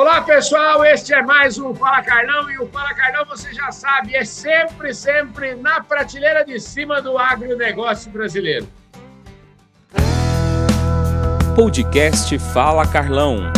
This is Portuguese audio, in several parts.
Olá, pessoal. Este é mais um Fala Carlão. E o Fala Carlão, você já sabe, é sempre, sempre na prateleira de cima do agronegócio brasileiro. Podcast Fala Carlão.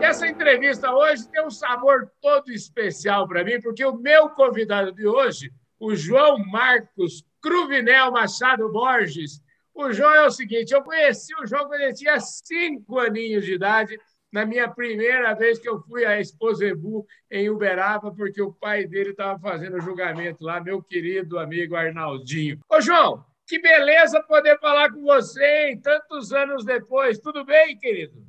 Essa entrevista hoje tem um sabor todo especial para mim, porque o meu convidado de hoje, o João Marcos Cruvinel Machado Borges, o João é o seguinte: eu conheci o João quando ele tinha cinco aninhos de idade, na minha primeira vez que eu fui a Exposebu em Uberaba, porque o pai dele estava fazendo julgamento lá, meu querido amigo Arnaldinho. Ô, João, que beleza poder falar com você em tantos anos depois. Tudo bem, querido?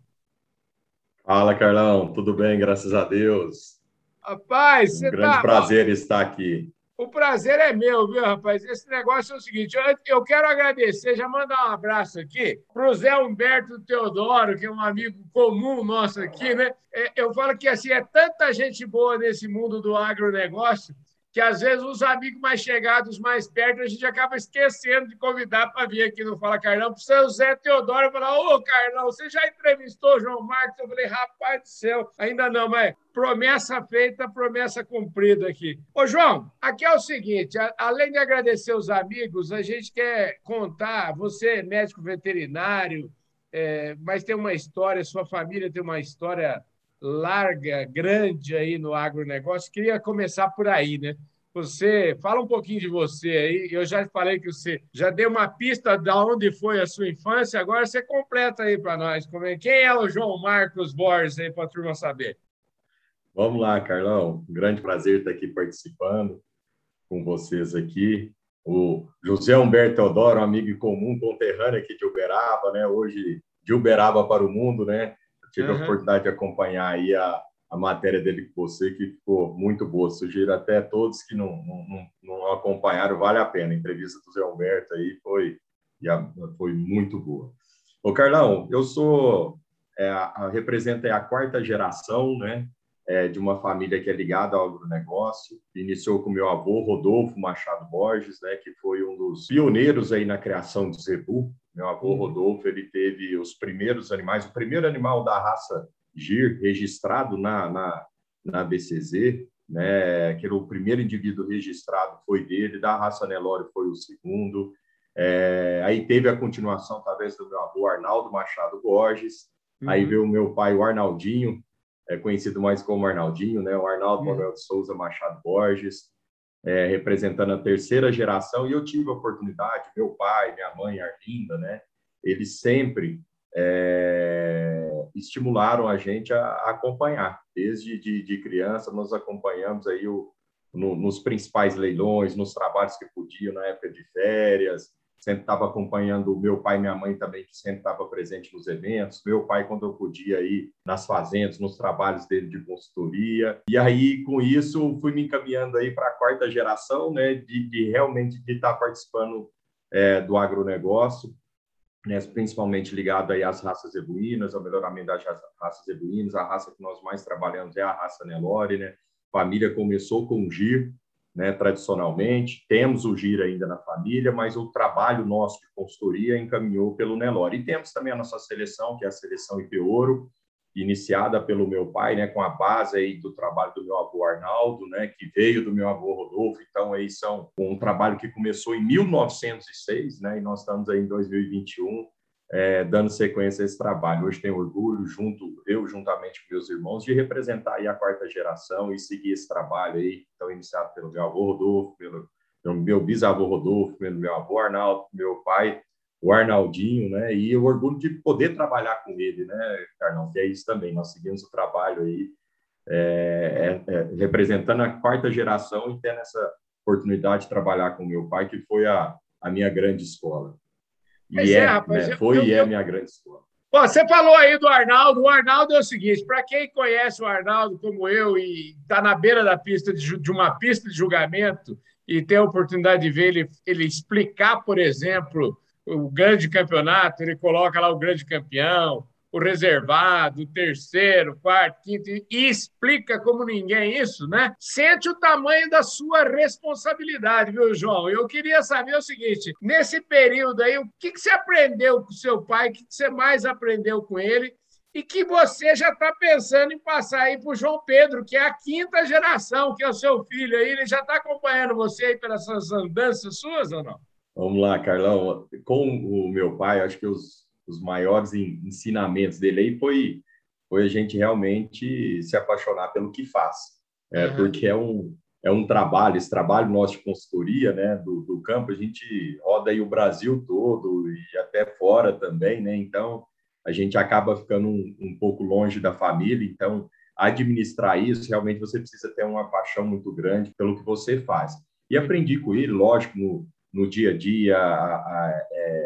Fala, Carlão. Tudo bem, graças a Deus. Rapaz, um você grande tá... prazer estar aqui. O prazer é meu, viu, rapaz? Esse negócio é o seguinte: eu quero agradecer, já mandar um abraço aqui para o Zé Humberto Teodoro, que é um amigo comum nosso aqui, né? É, eu falo que assim, é tanta gente boa nesse mundo do agronegócio que às vezes os amigos mais chegados, mais perto, a gente acaba esquecendo de convidar para vir aqui no Fala Carlão. Para o seu Zé Teodoro falar: Ô Carlão, você já entrevistou o João Marcos? Eu falei: rapaz do céu, ainda não, mas promessa feita, promessa cumprida aqui. Ô João, aqui é o seguinte: além de agradecer os amigos, a gente quer contar. Você é médico veterinário, é, mas tem uma história, sua família tem uma história larga, grande aí no agronegócio. Queria começar por aí, né? Você fala um pouquinho de você aí. Eu já falei que você já deu uma pista de onde foi a sua infância. Agora você completa aí para nós. É, quem é o João Marcos Borges aí para a turma saber? Vamos lá, Carlão. Grande prazer estar aqui participando com vocês aqui. O José Humberto Teodoro, amigo comum, conterrâneo aqui de Uberaba, né? Hoje de Uberaba para o mundo, né? Tive uhum. a oportunidade de acompanhar aí a, a matéria dele com você, que ficou muito boa. Sugiro até todos que não, não, não acompanharam, vale a pena. A entrevista do Zé Alberto aí foi, foi muito boa. Ô, Carlão, eu sou, é, a, represento a quarta geração, né? É, de uma família que é ligada ao agronegócio. Iniciou com meu avô, Rodolfo Machado Borges, né, que foi um dos pioneiros aí na criação do zebu, meu avô uhum. Rodolfo, ele teve os primeiros animais, o primeiro animal da raça Gir registrado na, na, na BCZ, né, que era o primeiro indivíduo registrado foi dele, da raça Nelore foi o segundo. É, aí teve a continuação através do meu avô Arnaldo Machado Borges. Uhum. Aí veio o meu pai, o Arnaldinho, é conhecido mais como Arnaldinho, né? O Arnaldo uhum. Manuel de Souza Machado Borges é, representando a terceira geração, e eu tive a oportunidade, meu pai, minha mãe, Arlinda, né, eles sempre é, estimularam a gente a, a acompanhar. Desde de, de, criança, nós acompanhamos aí o, no, nos principais leilões, nos trabalhos que podiam, na época de férias, sempre estava acompanhando o meu pai e minha mãe também, que sempre estava presente nos eventos. Meu pai, quando eu podia ir nas fazendas, nos trabalhos dele de consultoria. E aí, com isso, fui me encaminhando aí para a quarta geração, né, de, de realmente de estar tá participando é, do agronegócio, né, principalmente ligado aí às raças zebuínas, ao melhoramento das raças zebuínas. A raça que nós mais trabalhamos é a raça Nelore, né? Família começou com o GIR, né, tradicionalmente. Temos o GIR ainda na família, mas o trabalho nosso de consultoria encaminhou pelo Nelore. E temos também a nossa seleção, que é a seleção IP Ouro, iniciada pelo meu pai, né, com a base aí do trabalho do meu avô Arnaldo, né, que veio do meu avô Rodolfo. Então, aí são um trabalho que começou em 1906, né, e nós estamos aí em 2021 é, dando sequência a esse trabalho. Hoje tenho orgulho, junto eu juntamente com meus irmãos, de representar aí a quarta geração e seguir esse trabalho aí, então iniciado pelo meu avô Rodolfo, pelo, meu bisavô Rodolfo, pelo meu avô Arnaldo, meu pai, o Arnaldinho, né? E o orgulho de poder trabalhar com ele, né, Carlão? Que é isso também. Nós seguimos o trabalho aí, é, é, é, representando a quarta geração e tendo essa oportunidade de trabalhar com meu pai, que foi a, a minha grande escola. E é, é, rapaz, né? foi eu, e é minha grande escola. você falou aí do Arnaldo. O Arnaldo é o seguinte: para quem conhece o Arnaldo como eu e está na beira da pista de, de, uma pista de julgamento e tem a oportunidade de ver ele, ele explicar, por exemplo, o grande campeonato, ele coloca lá o grande campeão, o reservado, o terceiro, quarto, quinto, e explica como ninguém isso, né? Sente o tamanho da sua responsabilidade, viu, João? Eu queria saber o seguinte: nesse período aí, o que, que você aprendeu com seu pai? O que, que você mais aprendeu com ele? e que você já está pensando em passar aí para o João Pedro, que é a quinta geração, que é o seu filho aí, ele já está acompanhando você aí pelas andanças suas ou não? Vamos lá, Carlão. Com o meu pai, acho que os, os maiores ensinamentos dele aí foi, foi a gente realmente se apaixonar pelo que faz. É, uhum. Porque é um, é um trabalho, esse trabalho nosso de consultoria né, do, do campo, a gente roda aí o Brasil todo e até fora também, né? Então, a gente acaba ficando um, um pouco longe da família, então administrar isso, realmente você precisa ter uma paixão muito grande pelo que você faz. E aprendi com ele, lógico, no, no dia a dia, a, a, é,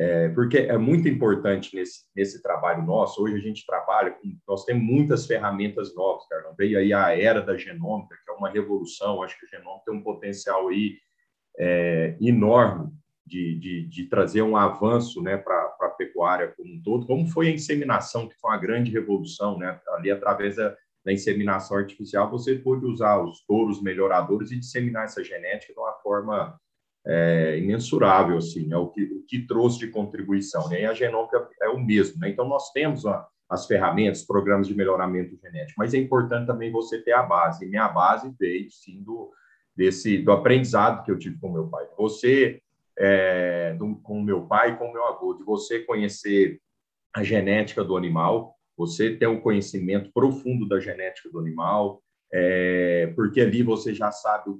é, porque é muito importante nesse, nesse trabalho nosso. Hoje a gente trabalha, com, nós temos muitas ferramentas novas, cara. Veio aí a era da genômica, que é uma revolução. Acho que a genômica tem um potencial aí é, enorme de, de, de, trazer um avanço né, para a pecuária como um todo, como foi a inseminação, que foi uma grande revolução. Né? Ali, através da, da inseminação artificial, você pôde usar os touros melhoradores e disseminar essa genética de uma forma é, imensurável, assim, é o que, o que trouxe de contribuição. Né? E a genômica é o mesmo. Né? Então, nós temos as ferramentas, programas de melhoramento genético, mas é importante também você ter a base. E minha base veio, sim, do, desse, do aprendizado que eu tive com meu pai. Você, é, do, com meu pai e com meu avô, de você conhecer a genética do animal, você ter um conhecimento profundo da genética do animal, é, porque ali você já sabe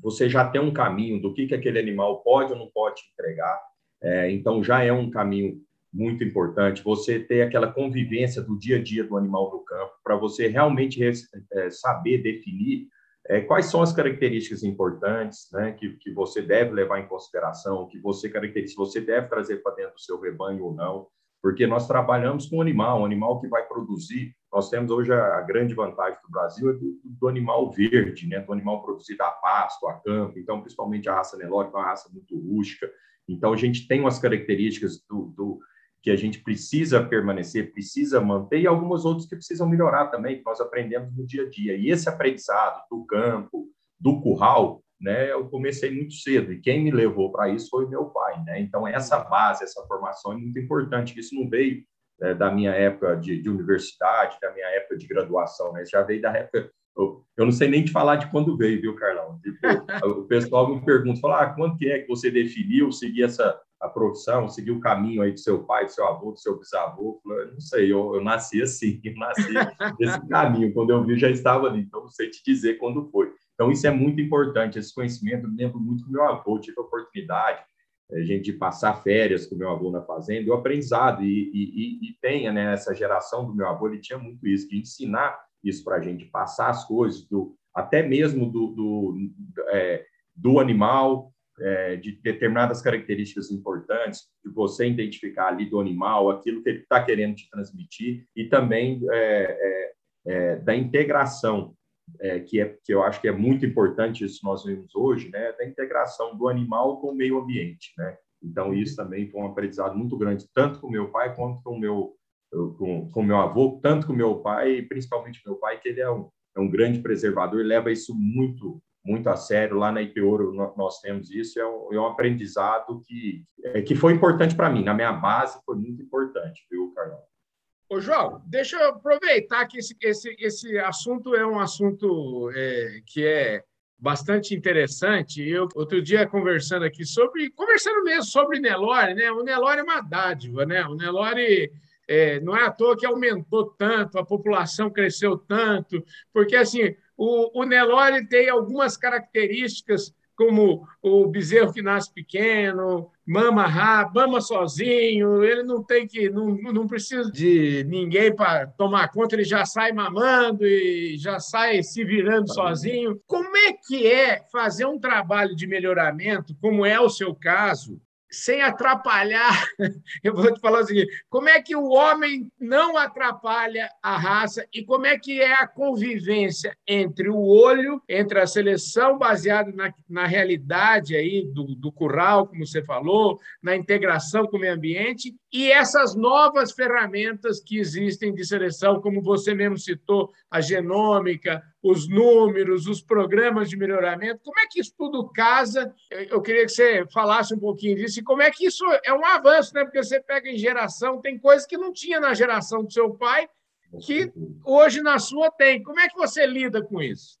você já tem um caminho do que, que aquele animal pode ou não pode entregar. É, então, já é um caminho muito importante você ter aquela convivência do dia a dia do animal no campo, para você realmente é, saber definir é, quais são as características importantes né, que, que você deve levar em consideração, que você caracteriza, você deve trazer para dentro do seu rebanho ou não, porque nós trabalhamos com animal, um animal que vai produzir nós temos hoje a, a grande vantagem do Brasil é do, do, animal verde, né? do animal produzido a pasto, a campo, então, principalmente a raça Nelore, que é uma raça muito rústica. Então, a gente tem umas características do, do, que a gente precisa permanecer, precisa manter, e algumas outras que precisam melhorar também, que nós aprendemos no dia a dia. E esse aprendizado do campo, do curral, né, eu comecei muito cedo, e quem me levou para isso foi meu pai. Né? Então, essa base, essa formação é muito importante, isso não veio é, da minha época de, de, universidade, da minha época de graduação, né? Já veio da época. Eu, eu, não sei nem te falar de quando veio, viu, Carlão? Tipo, o pessoal me pergunta, fala, ah, quando que é que você definiu seguir essa a profissão, seguir o caminho aí do seu pai, do seu avô, do seu bisavô? Eu não sei, eu, eu nasci assim, eu nasci nesse caminho. Quando eu vi, já estava ali, então não sei te dizer quando foi. Então, isso é muito importante, esse conhecimento. Eu lembro muito do meu avô, tive a oportunidade a gente passar férias com meu avô na fazenda, o aprendizado, e, e, e tenha né, essa geração do meu avô, ele tinha muito isso, de ensinar isso para a gente, passar as coisas, do, até mesmo do, do, é, do animal, é, de determinadas características importantes, de você identificar ali do animal aquilo que ele está querendo te transmitir, e também é da integração é, que, é, que eu acho que é muito importante isso que nós vemos hoje, né, da integração do animal com o meio ambiente, né? Então, isso também foi um aprendizado muito grande, tanto com meu pai quanto com meu com, com meu avô, tanto com meu pai, principalmente meu pai, que ele é um, é um grande preservador, leva isso muito muito a sério. Lá na IPORO nós temos isso, é um, é um aprendizado que, é, que foi importante para mim, na minha base foi muito importante, viu, Carlão? Ô, João, deixa eu aproveitar que esse, esse, esse assunto é um assunto é, que é bastante interessante. Eu, outro dia, conversando aqui sobre, conversando mesmo sobre Nelore, né? O Nelore é uma dádiva, né? O Nelore é, não é à toa que aumentou tanto, a população cresceu tanto, porque assim, o, o Nelore tem algumas características como o bezerro que nasce pequeno, mama rápido, mama sozinho, ele não tem que, não, não precisa de ninguém para tomar conta, ele já sai mamando e já sai se virando sozinho. Como é que é fazer um trabalho de melhoramento, como é o seu caso, sem atrapalhar. Eu vou te falar o seguinte: como é que o homem não atrapalha a raça e como é que é a convivência entre o olho, entre a seleção baseada na, na realidade aí do, do curral, como você falou, na integração com o meio ambiente e essas novas ferramentas que existem de seleção, como você mesmo citou, a genômica, os números, os programas de melhoramento. Como é que isso tudo casa? Eu queria que você falasse um pouquinho disso e como é que isso é um avanço, né? Porque você pega em geração, tem coisas que não tinha na geração do seu pai, que hoje na sua tem. Como é que você lida com isso?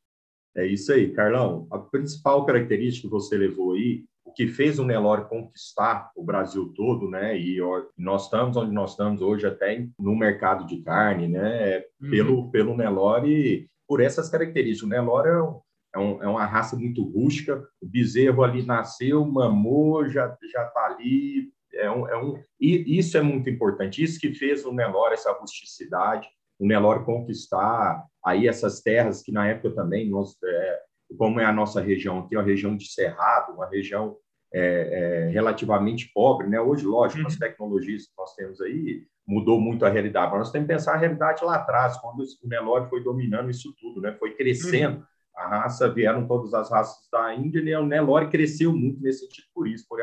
É isso aí, Carlão. A principal característica que você levou aí, o que fez o Nelore conquistar o Brasil todo, né? E nós estamos onde nós estamos hoje até no mercado de carne, né? É uhum. Pelo pelo Nelore, por essas características. O Nelore é, um, é, um, é, uma raça muito rústica. O bezerro ali nasceu, mamou, já já está ali. É um, é um, e isso é muito importante. Isso que fez o Nelore essa rusticidade o Nelore conquistar aí essas terras que na época também nós, é, como é a nossa região aqui, uma região de cerrado, uma região é, é, relativamente pobre, né? Hoje, lógico, uhum. as tecnologias que nós temos aí mudou muito a realidade, mas nós temos que pensar a realidade lá atrás, quando o Nelore foi dominando isso tudo, né? Foi crescendo. Uhum. A raça, vieram todas as raças da Índia, e o Nelore cresceu muito nesse sentido por isso, porque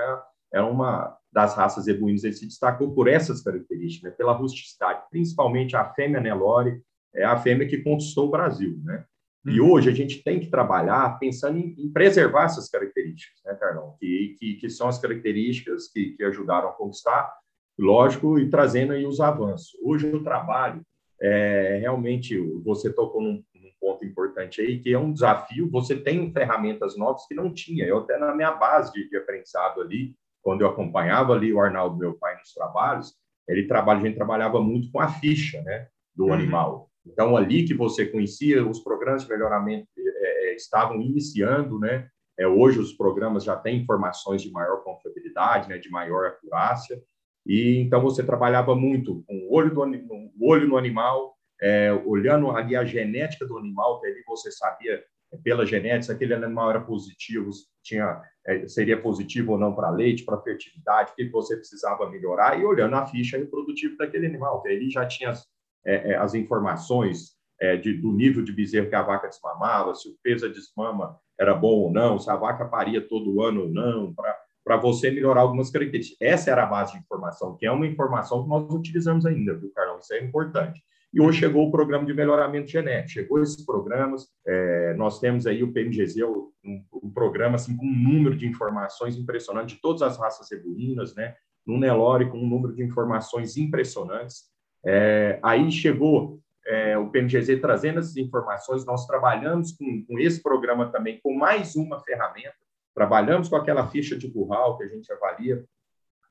é uma das raças ebuínas, ele se destacou por essas características, né? pela rusticidade, principalmente a fêmea Nelore, é a fêmea que conquistou o Brasil, né? E uhum. hoje a gente tem que trabalhar pensando em, em preservar essas características, né, Carlão? Que, que, que são as características que, que ajudaram a conquistar, lógico, e trazendo aí os avanços. Hoje o trabalho, é, realmente, você tocou num, num, ponto importante aí, que é um desafio, você tem ferramentas novas que não tinha. Eu até na minha base de, de aprendizado ali, quando eu acompanhava ali o Arnaldo, meu pai, nos trabalhos, ele trabalha, a gente trabalhava muito com a ficha, né, do uhum. animal. Então ali que você conhecia os programas de melhoramento é, é, estavam iniciando, né? É, hoje os programas já têm informações de maior confiabilidade, né, de maior acurácia. E então você trabalhava muito com o olho do o olho no animal, é, olhando ali a genética do animal, que ali você sabia pela genética, se aquele animal era positivo, tinha, é, seria positivo ou não para leite, para fertilidade, o que você precisava melhorar, e olhando a ficha reprodutiva daquele animal, que ele já tinha é, é, as informações é, de, do nível de bezerro que a vaca desmamava, se o peso de desmama era bom ou não, se a vaca paria todo ano ou não, para você melhorar algumas características. Essa era a base de informação, que é uma informação que nós utilizamos ainda, viu, Carlão? Isso é importante. E hoje chegou o programa de melhoramento genético. Chegou esses programas, é, nós temos aí o PMGZ, um, um, programa assim, com um número de informações impressionante de todas as raças ebuínas, né? No Nelore, com um número de informações impressionantes. É, aí chegou é, o PMGZ trazendo essas informações, nós trabalhamos com, com esse programa também, com mais uma ferramenta, trabalhamos com aquela ficha de curral que a gente avalia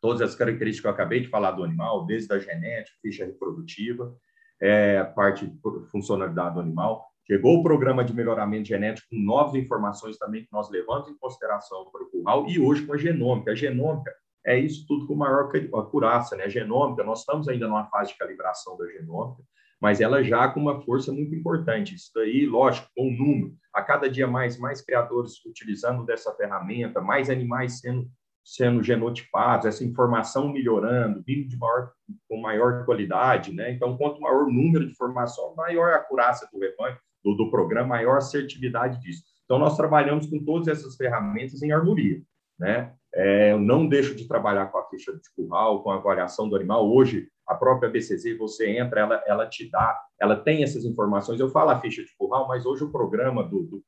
todas as características que eu acabei de falar do animal, desde a genética, ficha reprodutiva, é, parte de funcionalidade do animal. Chegou o programa de melhoramento genético com novas informações também que nós levamos em consideração para o curral e hoje com a genômica. A genômica é isso tudo com maior acurácia, né? Genômica, nós estamos ainda numa fase de calibração da genômica, mas ela já com uma força muito importante. Isso daí, lógico, com o número, a cada dia mais, mais criadores utilizando dessa ferramenta, mais animais sendo sendo genotipados, essa informação melhorando, vindo de maior, com maior qualidade, né? Então, quanto maior o número de informação, maior a acurácia do rebanho, do, do programa, maior a assertividade disso. Então, nós trabalhamos com todas essas ferramentas em harmonia, né? É, eu não deixo de trabalhar com a ficha de curral, com a avaliação do animal. Hoje, a própria BCZ, você entra, ela, ela te dá, ela tem essas informações. Eu falo a ficha de curral, mas hoje o programa do, do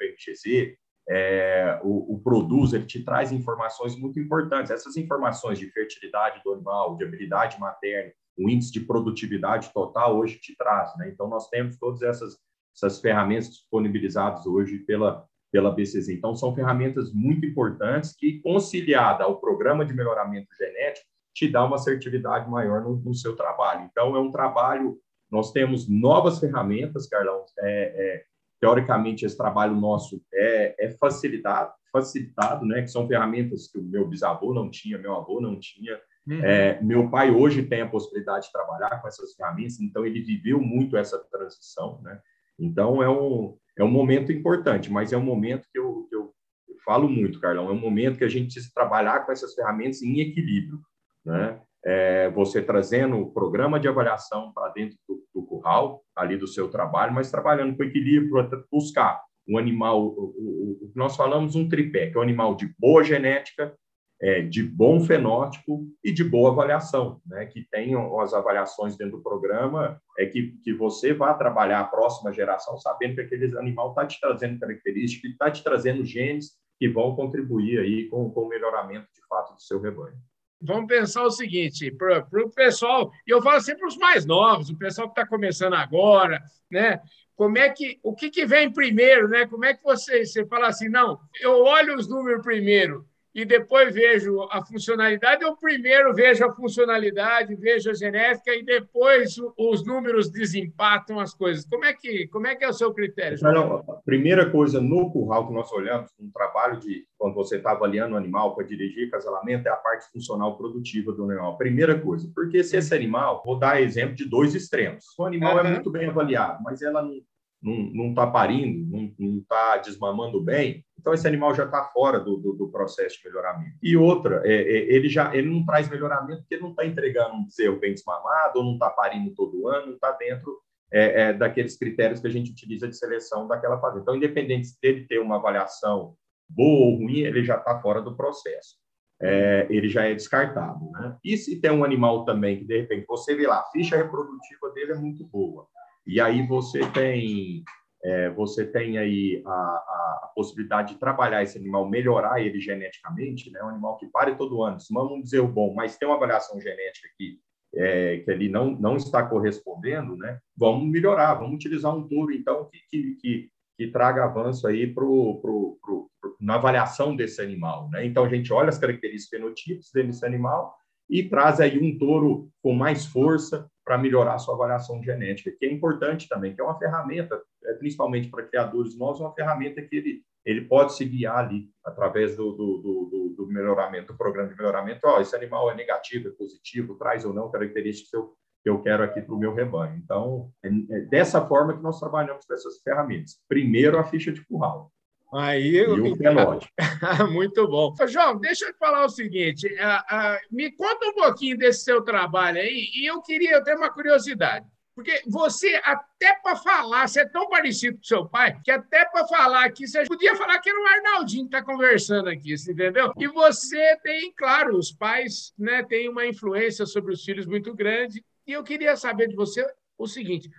é, o, o ele te traz informações muito importantes. Essas informações de fertilidade do animal, de habilidade materna, o índice de produtividade total hoje te traz. Né? Então, nós temos todas essas, essas ferramentas disponibilizadas hoje pela, pela BCZ. Então, são ferramentas muito importantes que, conciliada ao programa de melhoramento genético, te dá uma assertividade maior no, no seu trabalho. Então, é um trabalho. Nós temos novas ferramentas, Carlão, é, é, teoricamente esse trabalho nosso é, é facilitado, facilitado, né? Que são ferramentas que o meu bisavô não tinha, meu avô não tinha. Uhum. É, meu pai hoje tem a possibilidade de trabalhar com essas ferramentas, então ele viveu muito essa transição, né? Então é um é um momento importante, mas é um momento que eu, que eu, eu falo muito, Carlão, é um momento que a gente precisa trabalhar com essas ferramentas em equilíbrio, né? é, você trazendo o programa de avaliação para dentro do, do, curral, ali do seu trabalho, mas trabalhando com equilíbrio buscar um animal, o, que nós falamos, um tripé, que é um animal de boa genética, é, de bom fenótipo e de boa avaliação, né? que tenham as avaliações dentro do programa, é que, que você vá trabalhar a próxima geração sabendo que aquele animal está te trazendo características, está te trazendo genes que vão contribuir aí com, com o melhoramento de fato do seu rebanho. Vamos pensar o seguinte, para o pessoal, e eu falo sempre para os mais novos, o pessoal que está começando agora, né? Como é que, o que, que vem primeiro, né? Como é que você, você fala assim, não, eu olho os números primeiro, e depois vejo a funcionalidade, eu primeiro vejo a funcionalidade, vejo a genética e depois os números desempatam as coisas. Como é que, como é, que é o seu critério? Não, a primeira coisa no curral que nós olhamos, no trabalho de quando você está avaliando o animal para dirigir casalamento, é a parte funcional produtiva do animal. Primeira coisa, porque se esse animal, vou dar exemplo de dois extremos. O animal uhum. é muito bem avaliado, mas ela não não está parindo, não está desmamando bem, então esse animal já está fora do, do, do, processo de melhoramento. E outra, é, é, ele já ele não traz melhoramento porque não está entregando um bezerro bem desmamado, ou não está parindo todo ano, não está dentro é, é, daqueles critérios que a gente utiliza de seleção daquela fazenda. Então, independente dele ter uma avaliação boa ou ruim, ele já está fora do processo. É, ele já é descartado. Né? E se tem um animal também que, de repente, você vê lá, a ficha reprodutiva dele é muito boa, e aí você tem é, você tem aí a, a, a, possibilidade de trabalhar esse animal, melhorar ele geneticamente, né? Um animal que pare todo ano, se vamos dizer o bom, mas tem uma avaliação genética que é, que ele não não está correspondendo, né? Vamos melhorar, vamos utilizar um touro então que que, que, que traga avanço aí pro, pro, pro, pro, na avaliação desse animal, né? Então a gente olha as características fenotipos desse animal e traz aí um touro com mais força para melhorar a sua avaliação genética, que é importante também, que é uma ferramenta, é, principalmente para criadores novos, uma ferramenta que ele, ele pode se guiar ali através do, do, do, do melhoramento, do programa de melhoramento. Ó, esse animal é negativo, é positivo, traz ou não características que eu, que eu quero aqui para o meu rebanho. Então, é, é dessa forma que nós trabalhamos com essas ferramentas. Primeiro, a ficha de curral. Aí, e o penótipo. Muito bom. João, deixa eu te falar o seguinte: uh, uh, me conta um pouquinho desse seu trabalho aí, e eu queria ter uma curiosidade. Porque você, até para falar, você é tão parecido com seu pai, que até para falar aqui, você podia falar que era o Arnaldinho que está conversando aqui, você entendeu? E você tem, claro, os pais né, têm uma influência sobre os filhos muito grande. E eu queria saber de você o seguinte: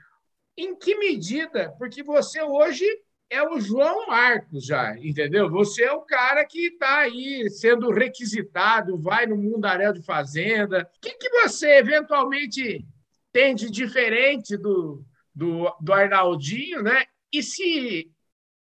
em que medida, porque você hoje é o João Marcos já, entendeu? Você é o cara que está aí sendo requisitado, vai no mundaréu de fazenda. O que, que você eventualmente tem de diferente do, do, do Arnaldinho, né? E se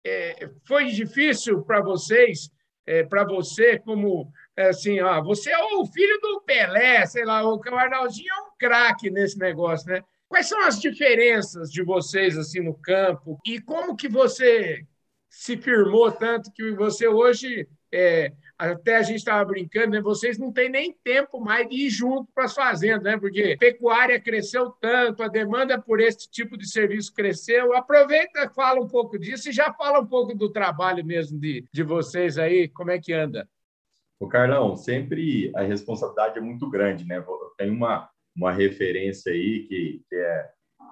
é, foi difícil para vocês, é, para você, como é, assim, ó, você é o filho do Pelé, sei lá, o, o Arnaldinho é um craque nesse negócio, né? Quais são as diferenças de vocês assim no campo e como que você se firmou tanto que você hoje é, até a gente estava brincando, né? Vocês não têm nem tempo mais de ir junto para as fazendas, né? Porque a pecuária cresceu tanto, a demanda por esse tipo de serviço cresceu. Aproveita, fala um pouco disso e já fala um pouco do trabalho mesmo de, de vocês aí, como é que anda? O Carlão, sempre a responsabilidade é muito grande, né? Tem uma uma referência aí que, que, é,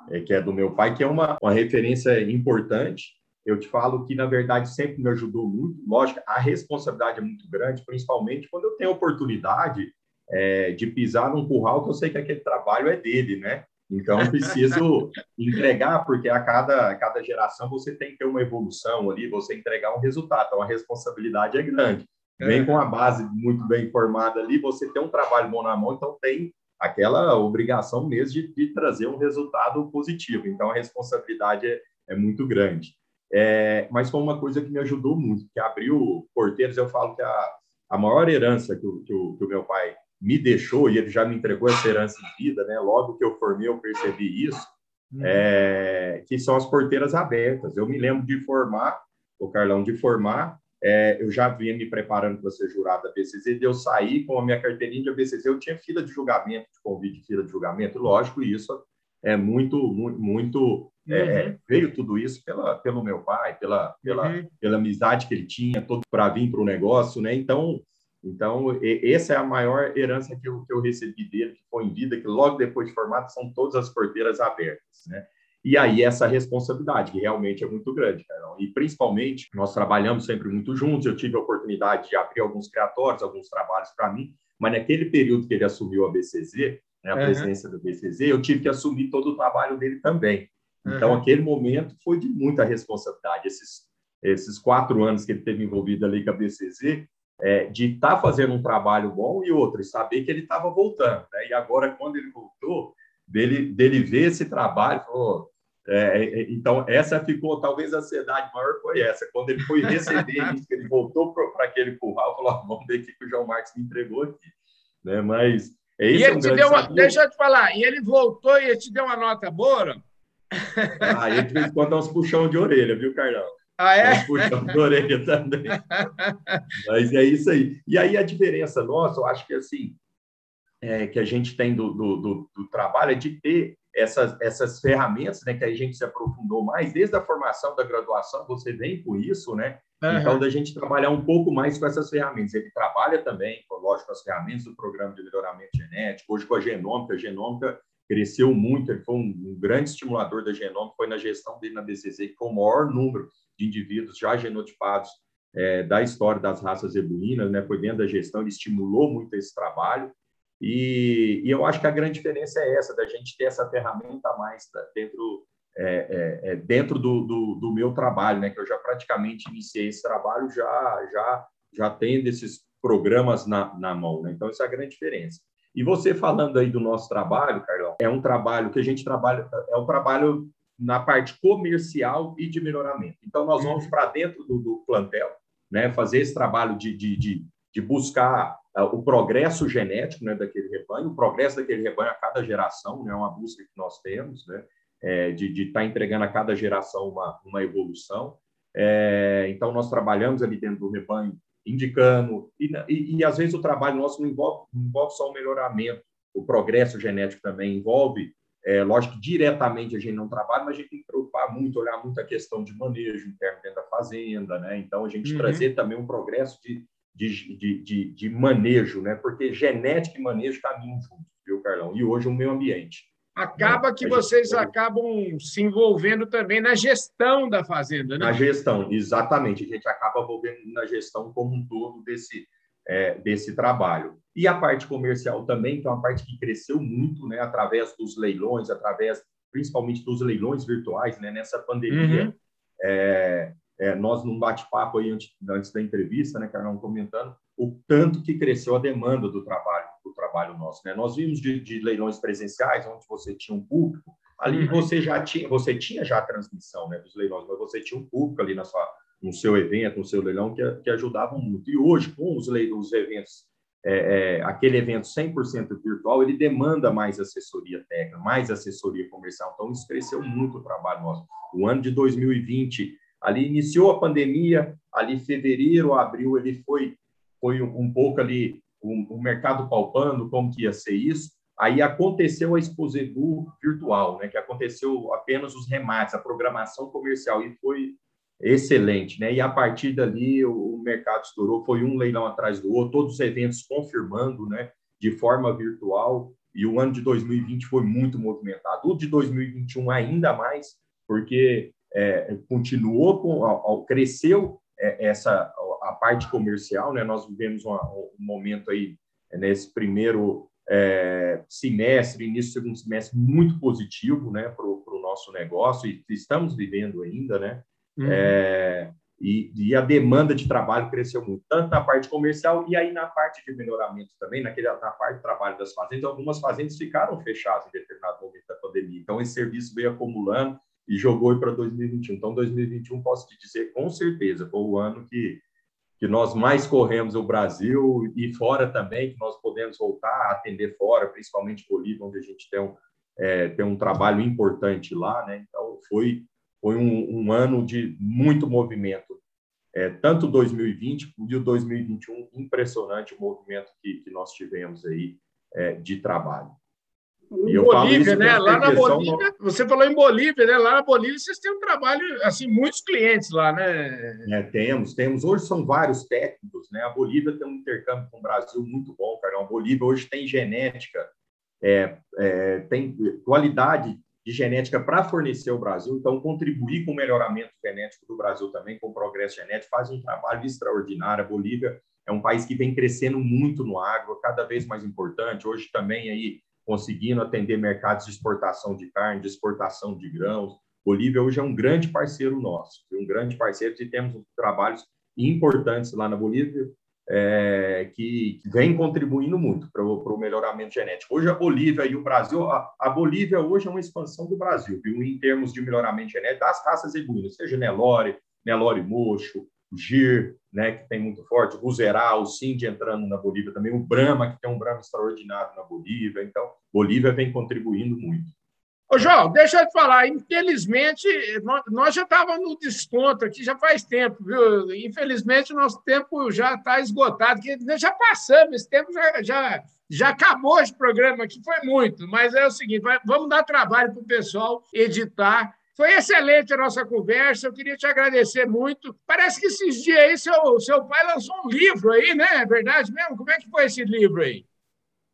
é, que é do meu pai, que é uma, uma referência importante. Eu te falo que, na verdade, sempre me ajudou muito. Lógico, a responsabilidade é muito grande, principalmente quando eu tenho a oportunidade é, de pisar num curral que eu sei que aquele trabalho é dele, né? Então, eu preciso entregar, porque a cada, a cada geração você tem que ter uma evolução ali, você entregar um resultado. Então, a responsabilidade é grande. Vem é. com a base muito bem formada ali, você tem um trabalho bom na mão, então tem aquela obrigação mesmo de, de, trazer um resultado positivo. Então, a responsabilidade é, é muito grande. É, mas foi uma coisa que me ajudou muito, que abriu porteiros. Eu falo que a, a maior herança que o, que, o, que o meu pai me deixou, e ele já me entregou essa herança em vida, né? Logo que eu formei, eu percebi isso, uhum. é, que são as porteiras abertas. Eu me lembro de formar, o Carlão, de formar é, eu já vinha me preparando para ser jurado da BCZ, de eu sair com a minha carteirinha de BCZ, eu tinha fila de julgamento, de convite de fila de julgamento, lógico, isso é muito, muito, muito é, uhum. é, veio tudo isso pela, pelo meu pai, pela, pela, uhum. pela amizade que ele tinha, todo para vir para o negócio, né? Então, então essa é a maior herança que eu, que eu recebi dele, que foi em vida, que logo depois de formado são todas as porteiras abertas, né? E aí essa responsabilidade, que realmente é muito grande, Carol. E principalmente, nós trabalhamos sempre muito juntos, eu tive a oportunidade de abrir alguns criatórios, alguns trabalhos para mim, mas naquele período que ele assumiu a BCZ, né, a uhum. presidência do BCZ, eu tive que assumir todo o trabalho dele também. Então, uhum. aquele momento foi de muita responsabilidade. Esses, esses quatro anos que ele teve envolvido ali com a BCZ, é, de estar tá fazendo um trabalho bom e outro, e saber que ele estava voltando. Né? E agora, quando ele voltou, dele, dele ver esse trabalho, falou, é, é, então, essa ficou, talvez a ansiedade maior foi essa. Quando ele foi receber isso, ele voltou para aquele curral, falou: vamos ver o que o João Marcos me entregou aqui. Né? Mas é isso. E ele um te deu uma, deixa eu te falar, e ele voltou e ele te deu uma nota boa? Ah, ele de vez em quando dá uns puxão de orelha, viu, Carlão? Ah, é? Uns puxão de orelha também. Mas é isso aí. E aí a diferença nossa, eu acho que assim, é, que a gente tem do, do, do, do trabalho é de ter essas, essas ferramentas, né, que a gente se aprofundou mais, desde a formação da graduação, você vem com isso, né? Uhum. Então, da gente trabalhar um pouco mais com essas ferramentas. Ele trabalha também, lógico, com as ferramentas do programa de melhoramento genético, hoje com a genômica. A genômica cresceu muito, ele foi um, um grande estimulador da genômica, foi na gestão dele na BCZ, que foi o maior número de indivíduos já genotipados é, da história das raças zebuínas, né? Foi dentro da gestão, ele estimulou muito esse trabalho. E, e, eu acho que a grande diferença é essa, da gente ter essa ferramenta a mais dentro, é, é, é, dentro do, do, do, meu trabalho, né? que eu já praticamente iniciei esse trabalho já, já, já tendo esses programas na, na mão. Né? Então, essa é a grande diferença. E você falando aí do nosso trabalho, Carlão, é um trabalho que a gente trabalha, é um trabalho na parte comercial e de melhoramento. Então, nós vamos para dentro do, do, plantel, né, fazer esse trabalho de, de, de, de buscar o progresso genético né, daquele rebanho, o progresso daquele rebanho a cada geração, né, é uma busca que nós temos, né, é, de estar tá entregando a cada geração uma, uma evolução. É, então, nós trabalhamos ali dentro do rebanho, indicando, e, e, e, às vezes o trabalho nosso não envolve, não envolve só o melhoramento, o progresso genético também envolve, é, lógico que diretamente a gente não trabalha, mas a gente tem que preocupar muito, olhar muito a questão de manejo interno dentro da fazenda, né? Então, a gente uhum. trazer também um progresso de, de, de, de, de manejo, né? Porque genética e manejo caminham juntos, viu, Carlão? E hoje o meio ambiente. Acaba né? que vocês acabam se envolvendo também na gestão da fazenda, né? Na gestão, exatamente. A gente acaba envolvendo na gestão como um todo desse, é, desse trabalho. E a parte comercial também, que é uma parte que cresceu muito, né? Através dos leilões, através principalmente dos leilões virtuais, né? Nessa pandemia. Uhum. É, é, nós, num bate-papo aí antes, antes, da entrevista, né, Carlão, comentando o tanto que cresceu a demanda do trabalho, do trabalho nosso. Né? Nós vimos de, de leilões presenciais, onde você tinha um público, ali uhum. você já tinha, você tinha já a transmissão né, dos leilões, mas você tinha um público ali na sua, no seu evento, no seu leilão, que, que ajudavam muito. E hoje, com os, leilões, os eventos, é, é, aquele evento 100% virtual, ele demanda mais assessoria técnica, mais assessoria comercial. Então, isso cresceu muito o trabalho nosso. O ano de 2020 Ali iniciou a pandemia, ali fevereiro, abril, ele foi foi um, pouco ali o um, um mercado palpando como que ia ser isso. Aí aconteceu a Exposebu virtual, né, que aconteceu apenas os remates, a programação comercial e foi excelente, né? E a partir dali o, o mercado estourou, foi um leilão atrás do outro, todos os eventos confirmando, né, de forma virtual. E o ano de 2020 foi muito movimentado. O de 2021 ainda mais, porque é, continuou com, ao, cresceu é, essa a parte comercial, né? Nós vivemos um, um momento aí é, nesse primeiro é, semestre, início do segundo semestre, muito positivo, né, para o nosso negócio e estamos vivendo ainda, né? Uhum. É, e, e, a demanda de trabalho cresceu muito, tanto na parte comercial e aí na parte de melhoramento também, naquele, na parte de trabalho das fazendas. Algumas fazendas ficaram fechadas em determinado momento da pandemia, então esse serviço veio acumulando e jogou para 2021. Então, 2021, posso te dizer com certeza, foi o ano que, que nós mais corremos o Brasil e fora também, que nós podemos voltar a atender fora, principalmente Bolívia, onde a gente tem um, é, tem um trabalho importante lá. Né? Então, foi, foi um, um ano de muito movimento. É, tanto 2020 e o 2021, impressionante o movimento que, que nós tivemos aí é, de trabalho. Em Bolívia, né? Lá na Bolívia, você falou em Bolívia, né? Lá na Bolívia vocês têm um trabalho, assim, muitos clientes lá, né? É, temos, temos. Hoje são vários técnicos, né? A Bolívia tem um intercâmbio com o Brasil muito bom, cara. A Bolívia hoje tem genética, é, é, tem qualidade de genética para fornecer ao Brasil, então contribuir com o melhoramento genético do Brasil também, com o progresso genético, faz um trabalho extraordinário. A Bolívia é um país que vem crescendo muito no agro, cada vez mais importante. Hoje também aí conseguindo atender mercados de exportação de carne, de exportação de grãos. Bolívia hoje é um grande parceiro nosso, um grande parceiro e temos trabalhos importantes lá na Bolívia é, que, vem contribuindo muito para o melhoramento genético. Hoje a Bolívia e o Brasil, a, a, Bolívia hoje é uma expansão do Brasil, viu? em termos de melhoramento genético das raças equinas, seja Nelore, Nelore Mocho, Gir, né, que tem muito forte, o Ruzeral, o Cindy entrando na Bolívia também, o Brahma, que tem um Brahma extraordinário na Bolívia. Então, Bolívia vem contribuindo muito. Ô, João, deixa eu te falar. Infelizmente, nós já estávamos no desconto aqui já faz tempo, viu? Infelizmente, o nosso tempo já está esgotado. Já passamos, esse tempo já, já, já acabou esse programa aqui, foi muito. Mas é o seguinte: vamos dar trabalho para o pessoal editar. Foi excelente a nossa conversa, eu queria te agradecer muito. Parece que esses dias aí seu, seu pai lançou um livro aí, né? É verdade mesmo? Como é que foi esse livro aí?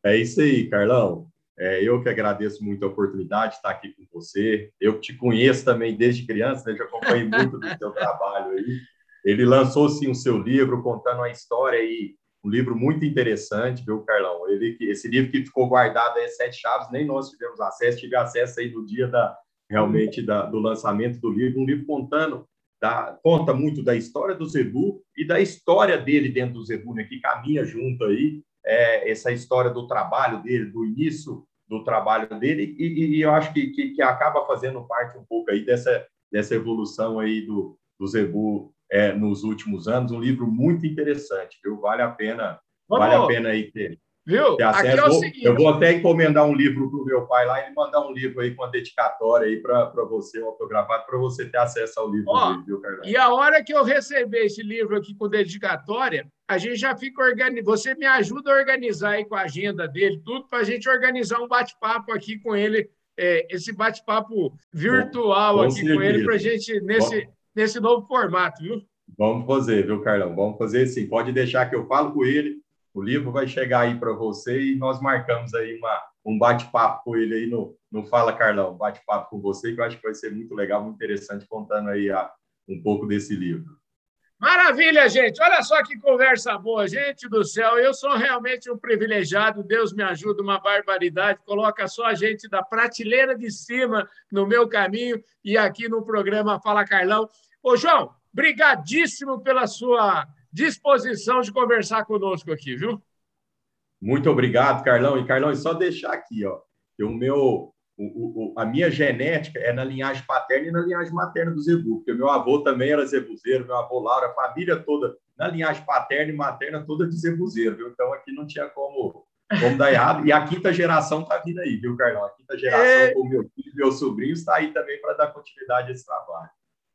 É isso aí, Carlão. É, eu que agradeço muito a oportunidade de estar aqui com você. Eu te conheço também desde criança, né? já acompanhei muito do seu trabalho aí. Ele lançou sim o seu livro contando a história aí, um livro muito interessante, viu, Carlão? Ele, esse livro que ficou guardado aí, Sete Chaves, nem nós tivemos acesso, tive acesso aí no dia da, realmente da, do lançamento do livro, um livro contando, da, conta muito da história do Zebu e da história dele dentro do Zebu, né, que caminha junto aí, é, essa história do trabalho dele, do início do trabalho dele, e, e eu acho que, que, que, acaba fazendo parte um pouco aí dessa, dessa evolução aí do, do Zebu é, nos últimos anos, um livro muito interessante, viu? Vale a pena, Vamos. vale a pena aí ter. Viu? Aqui é o seguinte. Eu vou até encomendar um livro para o meu pai lá e ele mandar um livro aí com a dedicatória aí para você, autografado, para você ter acesso ao livro Ó, dele, viu? E a hora que eu receber esse livro aqui com dedicatória, a gente já fica organizando. Você me ajuda a organizar aí com a agenda dele, tudo, para a gente organizar um bate-papo aqui com ele, é, esse bate-papo virtual com aqui com ele, para a gente, nesse, nesse novo formato, viu? Vamos fazer, viu, Carlão? Vamos fazer sim. Pode deixar que eu falo com ele o livro vai chegar aí para você e nós marcamos aí uma, um bate-papo com ele aí no, no Fala Carlão, bate-papo com você, que eu acho que vai ser muito legal, muito interessante, contando aí a, um pouco desse livro. Maravilha, gente. Olha só que conversa boa, gente do céu. Eu sou realmente um privilegiado. Deus me ajuda, uma barbaridade. Coloca só a gente da prateleira de cima no meu caminho e aqui no programa Fala Carlão. Ô, João, brigadíssimo pela sua disposição de conversar conosco aqui, viu? Muito obrigado, Carlão. E, Carlão, e só deixar aqui, ó, que o meu, o, o, a minha genética é na linhagem paterna e na linhagem materna do Zebu, porque meu avô também era zebuzeiro, meu avô Laura, a família toda, na linhagem paterna e materna toda de zebuzeiro, viu? Então, aqui não tinha como, como dar errado. E a quinta geração está vindo aí, viu, Carlão? A quinta geração, é... o meu filho e meu sobrinho, está aí também para dar continuidade a esse trabalho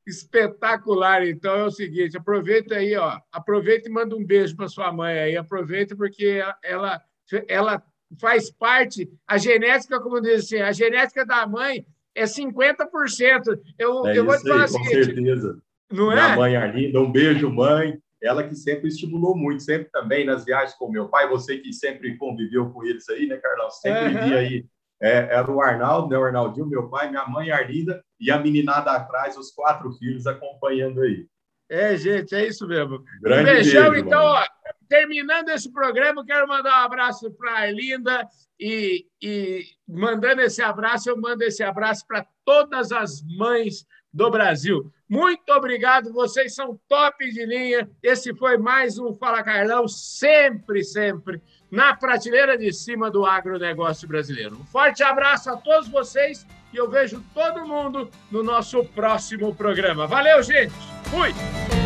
espetacular. Então é o seguinte, aproveita aí, ó, aproveita e manda um beijo para sua mãe aí, aproveita porque ela ela faz parte a genética, como diz assim, a genética da mãe é 50%. Eu, é eu vou te falar aí, com seguinte, certeza. Não Minha é? mãe Arlinda, um beijo, mãe. Ela que sempre estimulou muito, sempre também nas viagens com meu pai, você que sempre conviveu com eles aí, né, Carlão? Sempre uhum. via aí é, era o Arnaldo, né, o Arnaldinho, meu pai, minha mãe Arlinda e a meninada atrás, os quatro filhos acompanhando aí. É, gente, é isso mesmo. Grande beijão, beijo, então, ó, terminando esse programa, quero mandar um abraço para a Arlinda e, e mandando esse abraço, eu mando esse abraço para todas as mães do Brasil. Muito obrigado, vocês são top de linha. Esse foi mais um Fala Carlão, sempre, sempre na prateleira de cima do agronegócio brasileiro. Um forte abraço a todos vocês e eu vejo todo mundo no nosso próximo programa. Valeu, gente! Fui!